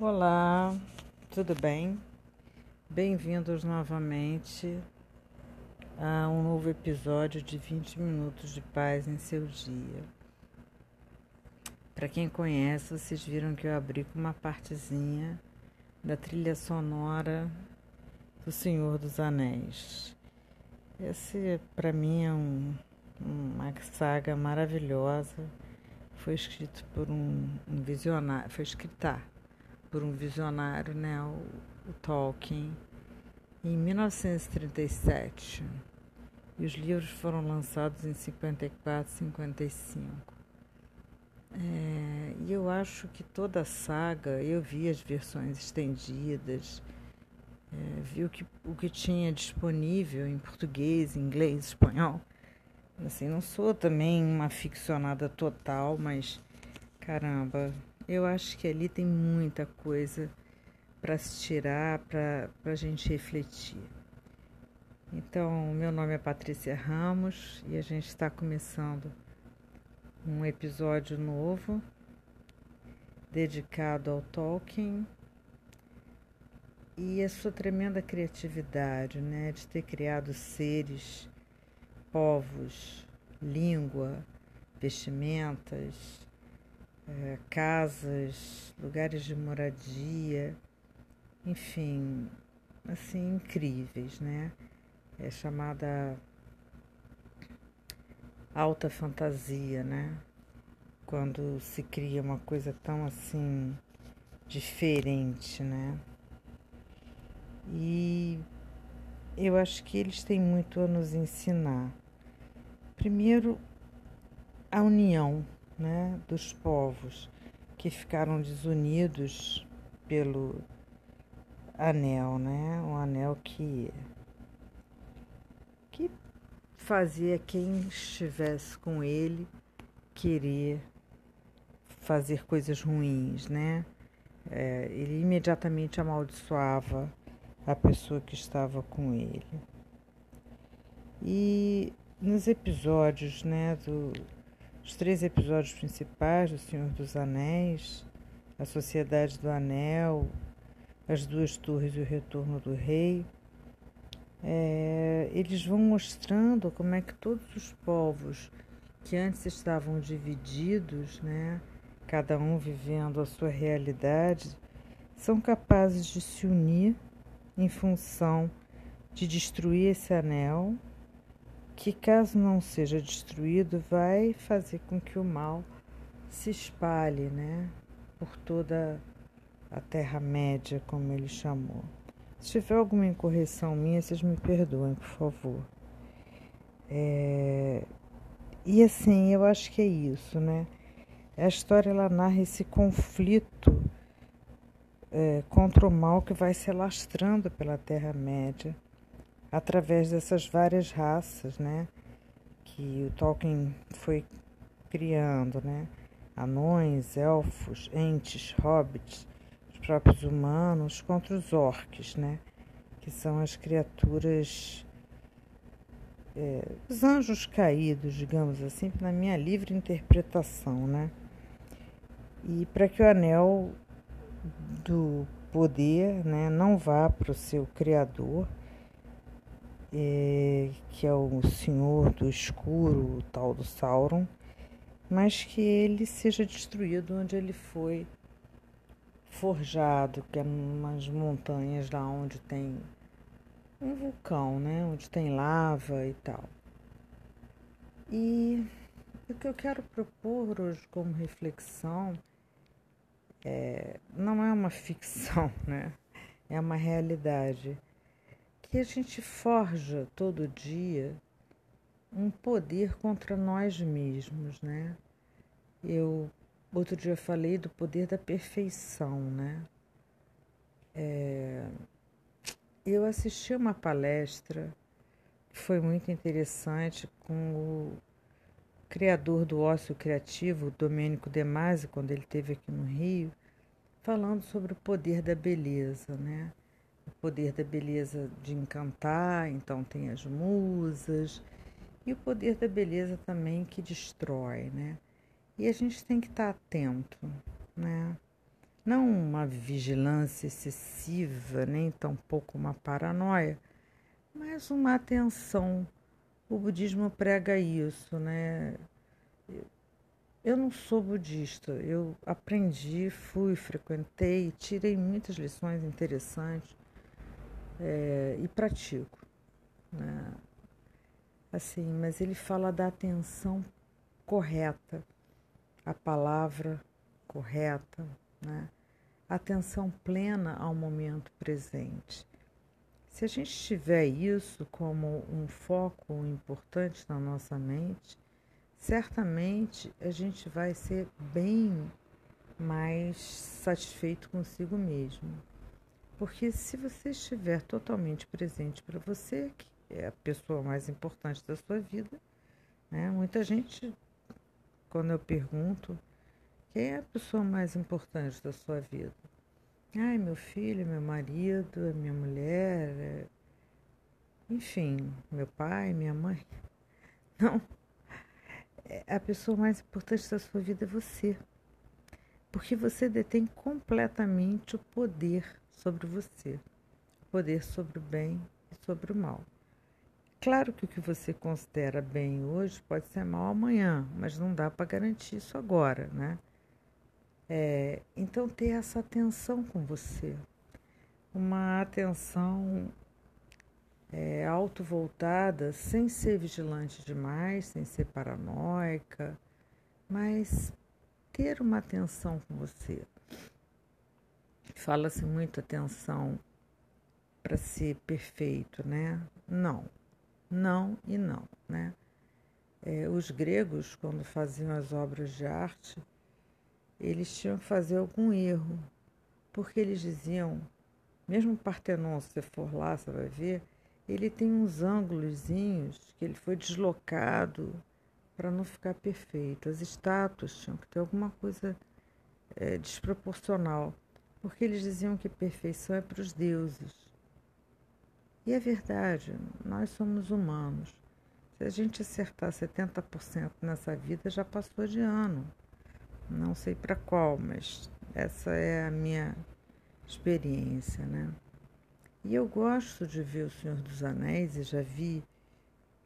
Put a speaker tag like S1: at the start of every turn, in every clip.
S1: Olá, tudo bem? Bem-vindos novamente a um novo episódio de 20 minutos de paz em seu dia. Para quem conhece, vocês viram que eu abri com uma partezinha da trilha sonora do Senhor dos Anéis. Esse, para mim, é um, uma saga maravilhosa. Foi escrito por um, um visionário, foi escrita por um visionário, né, o, o Tolkien, em 1937. E os livros foram lançados em 54, 55. É, e eu acho que toda a saga, eu vi as versões estendidas, é, vi o que, o que tinha disponível em português, inglês, espanhol. Assim, não sou também uma ficcionada total, mas caramba, eu acho que ali tem muita coisa para se tirar, para a gente refletir. Então, meu nome é Patrícia Ramos e a gente está começando um episódio novo dedicado ao Tolkien e a sua tremenda criatividade, né, de ter criado seres, povos, língua, vestimentas, é, casas, lugares de moradia, enfim, assim, incríveis, né? É chamada alta fantasia, né? Quando se cria uma coisa tão assim diferente, né? E eu acho que eles têm muito a nos ensinar. Primeiro, a união, né, dos povos que ficaram desunidos pelo anel, né, um anel que que fazia quem estivesse com ele querer fazer coisas ruins, né? É, ele imediatamente amaldiçoava a pessoa que estava com ele. E nos episódios, né, do, os três episódios principais do Senhor dos Anéis, A Sociedade do Anel, As Duas Torres e o Retorno do Rei, é, eles vão mostrando como é que todos os povos que antes estavam divididos, né, cada um vivendo a sua realidade, são capazes de se unir em função de destruir esse anel que, caso não seja destruído, vai fazer com que o mal se espalhe, né, por toda a Terra-média, como ele chamou. Se tiver alguma incorreção minha, vocês me perdoem, por favor. É... E assim, eu acho que é isso, né? A história ela narra esse conflito é, contra o mal que vai se alastrando pela Terra-média através dessas várias raças, né, que o Tolkien foi criando, né, anões, elfos, entes, hobbits, os próprios humanos contra os orcs, né, que são as criaturas, é, os anjos caídos, digamos assim, na minha livre interpretação, né, e para que o anel do poder, né, não vá para o seu criador é, que é o senhor do escuro, o tal do Sauron, mas que ele seja destruído onde ele foi forjado, que é umas montanhas lá onde tem um vulcão, né? Onde tem lava e tal. E o que eu quero propor hoje como reflexão é, não é uma ficção, né? É uma realidade que a gente forja todo dia um poder contra nós mesmos, né? Eu outro dia falei do poder da perfeição, né? É, eu assisti uma palestra que foi muito interessante com o criador do ócio criativo, Domênico De Masi, quando ele esteve aqui no Rio, falando sobre o poder da beleza, né? O poder da beleza de encantar, então tem as musas, e o poder da beleza também que destrói, né? E a gente tem que estar atento, né? Não uma vigilância excessiva, nem tampouco uma paranoia, mas uma atenção. O budismo prega isso, né? Eu não sou budista, eu aprendi, fui, frequentei, tirei muitas lições interessantes é, e pratico. Né? Assim, mas ele fala da atenção correta, a palavra correta, né? atenção plena ao momento presente. Se a gente tiver isso como um foco importante na nossa mente, certamente a gente vai ser bem mais satisfeito consigo mesmo. Porque se você estiver totalmente presente para você, que é a pessoa mais importante da sua vida, né? Muita gente, quando eu pergunto quem é a pessoa mais importante da sua vida? Ai, meu filho, meu marido, minha mulher, é, enfim, meu pai, minha mãe. Não, é, a pessoa mais importante da sua vida é você. Porque você detém completamente o poder sobre você, poder sobre o bem e sobre o mal. Claro que o que você considera bem hoje pode ser mal amanhã, mas não dá para garantir isso agora, né? É, então, ter essa atenção com você, uma atenção é, auto-voltada, sem ser vigilante demais, sem ser paranoica, mas ter uma atenção com você. Fala-se muito atenção para ser perfeito, né? Não, não e não, né? É, os gregos, quando faziam as obras de arte, eles tinham que fazer algum erro, porque eles diziam, mesmo o Partenon, se você for lá, você vai ver, ele tem uns ângulozinhos que ele foi deslocado para não ficar perfeito. As estátuas tinham que ter alguma coisa é, desproporcional, porque eles diziam que perfeição é para os deuses. E é verdade, nós somos humanos. Se a gente acertar 70% nessa vida, já passou de ano. Não sei para qual, mas essa é a minha experiência, né? E eu gosto de ver O Senhor dos Anéis e já vi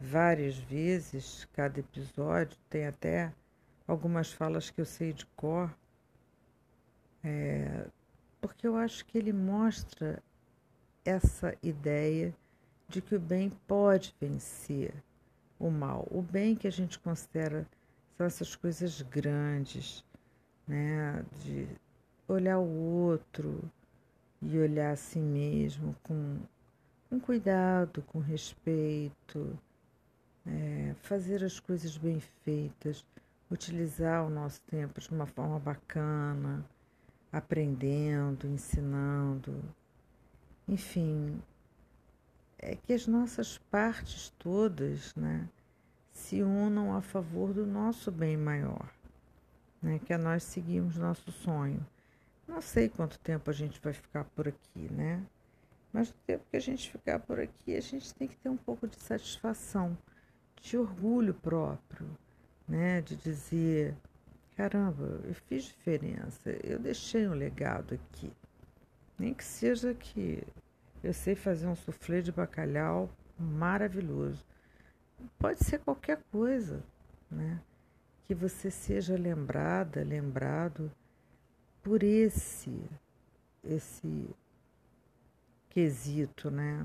S1: várias vezes cada episódio, tem até algumas falas que eu sei de cor, é, porque eu acho que ele mostra essa ideia de que o bem pode vencer o mal. O bem que a gente considera são essas coisas grandes, né? De olhar o outro, e olhar a si mesmo com, com cuidado, com respeito, é, fazer as coisas bem feitas, utilizar o nosso tempo de uma forma bacana, aprendendo, ensinando, enfim, é que as nossas partes todas, né, se unam a favor do nosso bem maior, né, que é nós seguirmos nosso sonho. Não sei quanto tempo a gente vai ficar por aqui, né? Mas no tempo que a gente ficar por aqui, a gente tem que ter um pouco de satisfação, de orgulho próprio, né? De dizer, caramba, eu fiz diferença, eu deixei um legado aqui. Nem que seja que eu sei fazer um soufflé de bacalhau maravilhoso. Pode ser qualquer coisa, né? Que você seja lembrada, lembrado por esse esse quesito, né?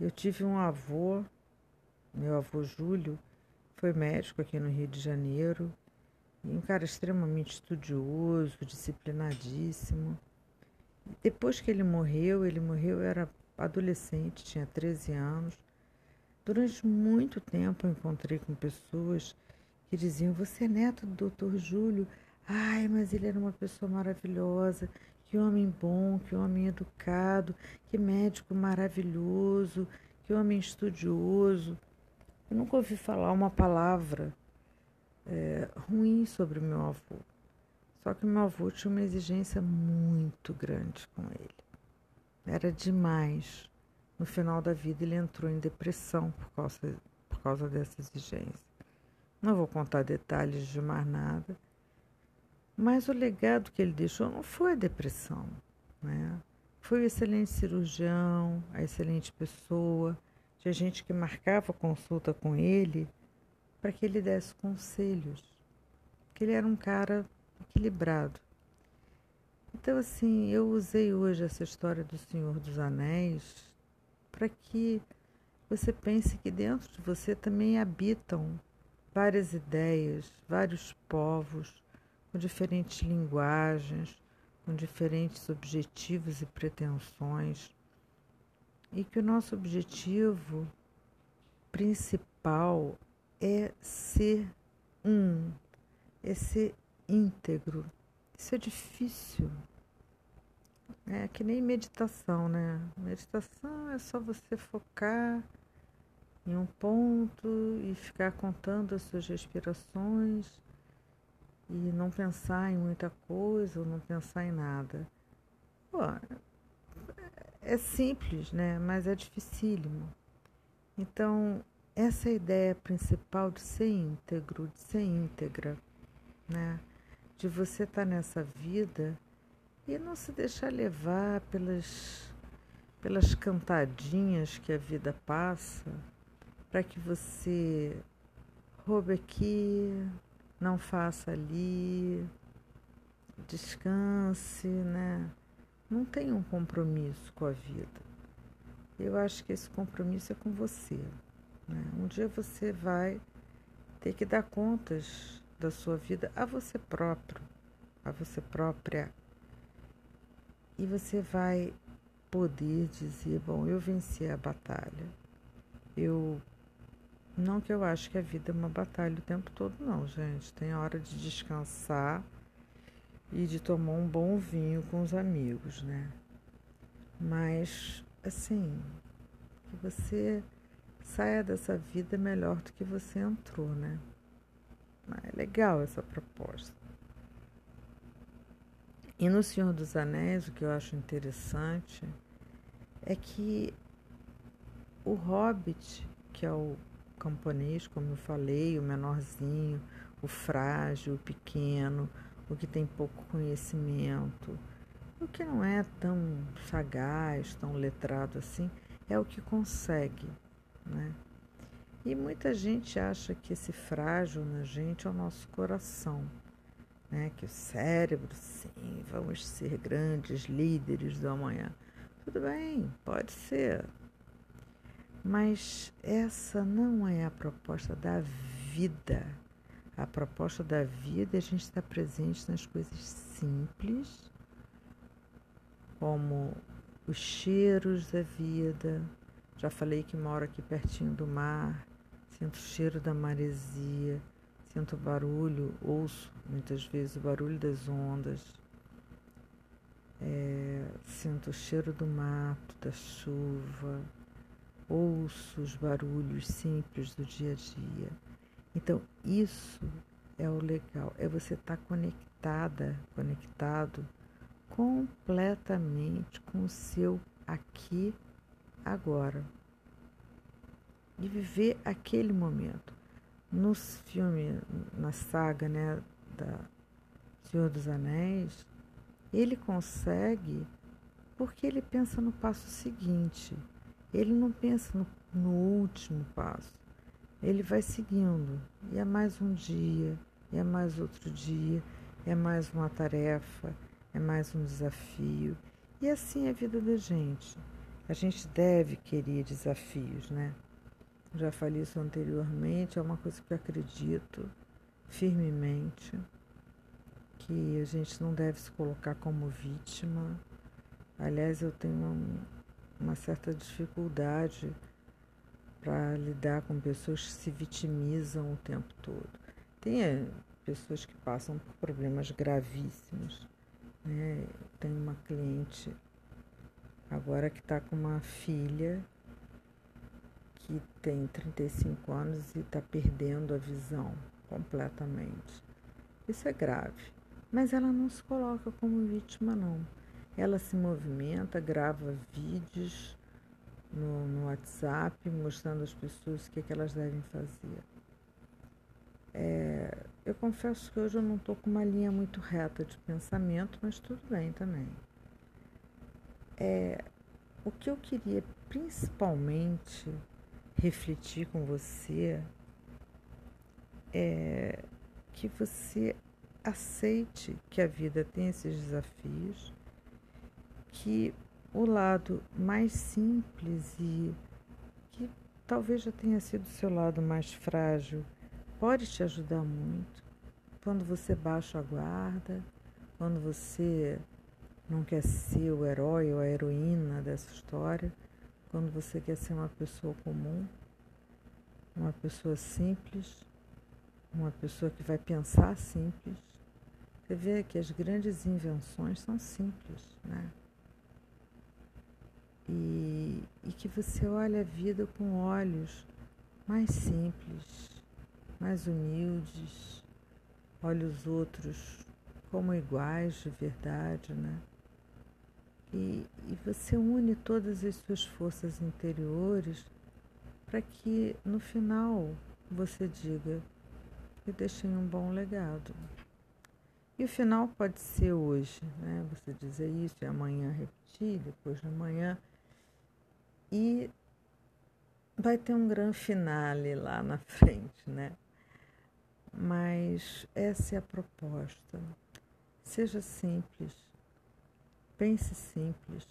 S1: Eu tive um avô, meu avô Júlio, foi médico aqui no Rio de Janeiro, um cara extremamente estudioso, disciplinadíssimo. Depois que ele morreu, ele morreu, eu era adolescente, tinha 13 anos. Durante muito tempo eu encontrei com pessoas que diziam: Você é neto do Dr. Júlio? Ai, mas ele era uma pessoa maravilhosa, que homem bom, que homem educado, que médico maravilhoso, que homem estudioso. Eu nunca ouvi falar uma palavra é, ruim sobre meu avô. Só que meu avô tinha uma exigência muito grande com ele. Era demais. No final da vida, ele entrou em depressão por causa, por causa dessa exigência. Não vou contar detalhes de mais nada Mas o legado que ele deixou não foi a depressão, né? Foi o excelente cirurgião, a excelente pessoa. Tinha gente que marcava consulta com ele para que ele desse conselhos. Que ele era um cara equilibrado. Então, assim, eu usei hoje essa história do Senhor dos Anéis para que você pense que dentro de você também habitam várias ideias, vários povos, com diferentes linguagens, com diferentes objetivos e pretensões, e que o nosso objetivo principal é ser um, é ser íntegro. Isso é difícil. É que nem meditação, né? Meditação é só você focar em um ponto e ficar contando as suas respirações e não pensar em muita coisa ou não pensar em nada. Pô, é simples, né? Mas é dificílimo. Então, essa é ideia principal de ser íntegro, de ser íntegra, né? De você estar tá nessa vida e não se deixar levar pelas, pelas cantadinhas que a vida passa para que você roube aqui, não faça ali, descanse, né? Não tenha um compromisso com a vida. Eu acho que esse compromisso é com você. Né? Um dia você vai ter que dar contas da sua vida a você próprio, a você própria. E você vai poder dizer: Bom, eu venci a batalha. Eu não que eu acho que a vida é uma batalha o tempo todo, não, gente. Tem hora de descansar e de tomar um bom vinho com os amigos, né? Mas, assim, que você saia dessa vida melhor do que você entrou, né? É legal essa proposta. E no Senhor dos Anéis, o que eu acho interessante é que o Hobbit, que é o camponês, como eu falei, o menorzinho, o frágil, o pequeno, o que tem pouco conhecimento, o que não é tão sagaz, tão letrado assim, é o que consegue, né? E muita gente acha que esse frágil na gente é o nosso coração, né? Que o cérebro, sim, vamos ser grandes líderes do amanhã. Tudo bem, pode ser, mas essa não é a proposta da vida. A proposta da vida é a gente estar presente nas coisas simples, como os cheiros da vida. Já falei que moro aqui pertinho do mar, sinto o cheiro da maresia, sinto o barulho, ouço muitas vezes o barulho das ondas, é, sinto o cheiro do mato, da chuva ouço os barulhos simples do dia a dia. Então, isso é o legal, é você estar tá conectada, conectado completamente com o seu aqui, agora. E viver aquele momento. No filme, na saga né, da Senhor dos Anéis, ele consegue porque ele pensa no passo seguinte ele não pensa no, no último passo. Ele vai seguindo. E é mais um dia, e é mais outro dia, é mais uma tarefa, é mais um desafio. E assim é a vida da gente. A gente deve querer desafios, né? Já falei isso anteriormente, é uma coisa que eu acredito firmemente, que a gente não deve se colocar como vítima. Aliás, eu tenho um, uma certa dificuldade para lidar com pessoas que se vitimizam o tempo todo. Tem é, pessoas que passam por problemas gravíssimos. Né? Tem uma cliente agora que está com uma filha que tem 35 anos e está perdendo a visão completamente. Isso é grave. Mas ela não se coloca como vítima, não. Ela se movimenta, grava vídeos no, no WhatsApp mostrando às pessoas o que, é que elas devem fazer. É, eu confesso que hoje eu não estou com uma linha muito reta de pensamento, mas tudo bem também. É, o que eu queria principalmente refletir com você é que você aceite que a vida tem esses desafios, que o lado mais simples e que talvez já tenha sido o seu lado mais frágil pode te ajudar muito. Quando você baixa a guarda, quando você não quer ser o herói ou a heroína dessa história, quando você quer ser uma pessoa comum, uma pessoa simples, uma pessoa que vai pensar simples. Você vê que as grandes invenções são simples, né? E, e que você olha a vida com olhos mais simples, mais humildes, olha os outros como iguais de verdade, né? E, e você une todas as suas forças interiores para que no final você diga: Eu deixei um bom legado. E o final pode ser hoje, né? Você dizer isso e amanhã repetir, depois de amanhã. E vai ter um grande finale lá na frente, né? Mas essa é a proposta. Seja simples, pense simples.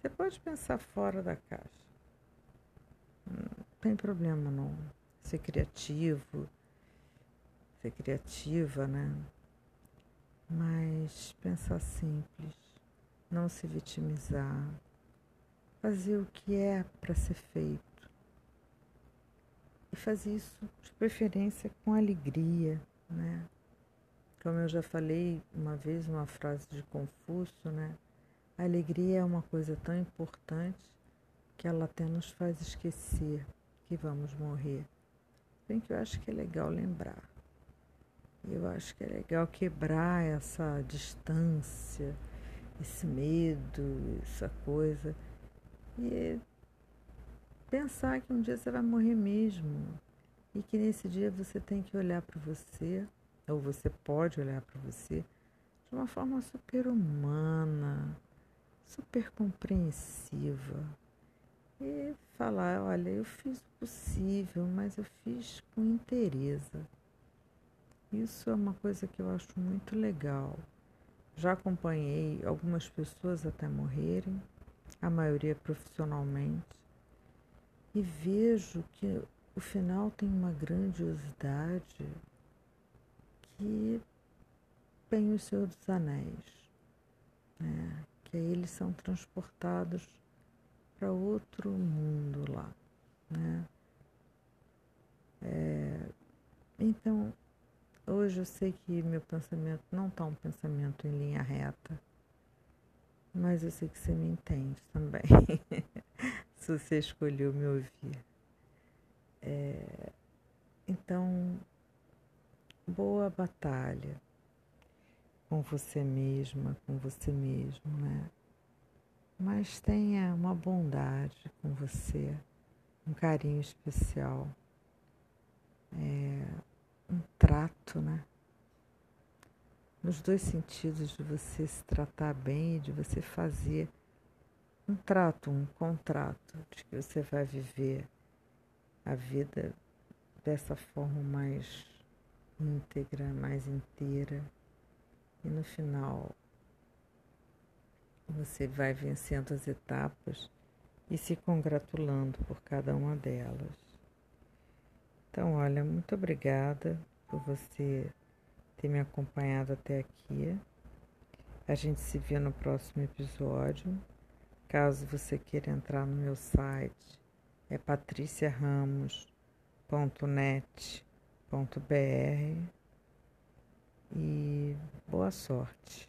S1: Você pode pensar fora da caixa. Não tem problema não. Ser criativo, ser criativa, né? Mas pensar simples, não se vitimizar, fazer o que é para ser feito e fazer isso de preferência com alegria, né? Como eu já falei uma vez, uma frase de Confúcio, né? A alegria é uma coisa tão importante que ela até nos faz esquecer que vamos morrer. Bem que eu acho que é legal lembrar. Eu acho que é legal quebrar essa distância, esse medo, essa coisa. E pensar que um dia você vai morrer mesmo e que nesse dia você tem que olhar para você, ou você pode olhar para você de uma forma super humana, super compreensiva e falar: olha, eu fiz o possível, mas eu fiz com interesse. Isso é uma coisa que eu acho muito legal. Já acompanhei algumas pessoas até morrerem, a maioria profissionalmente e vejo que o final tem uma grandiosidade que tem o Senhor dos Anéis, né? Aí eles são transportados para outro mundo lá. Né? É, então, hoje eu sei que meu pensamento não está um pensamento em linha reta, mas eu sei que você me entende também. se você escolheu me ouvir. É, então, boa batalha com você mesma, com você mesmo, né? Mas tenha uma bondade com você, um carinho especial, é, um trato, né? Nos dois sentidos de você se tratar bem e de você fazer um trato, um contrato de que você vai viver a vida dessa forma mais íntegra, mais inteira. E no final você vai vencendo as etapas e se congratulando por cada uma delas. Então, olha, muito obrigada por você ter me acompanhado até aqui. A gente se vê no próximo episódio. Caso você queira entrar no meu site, é patriciaramos.net.br e boa sorte.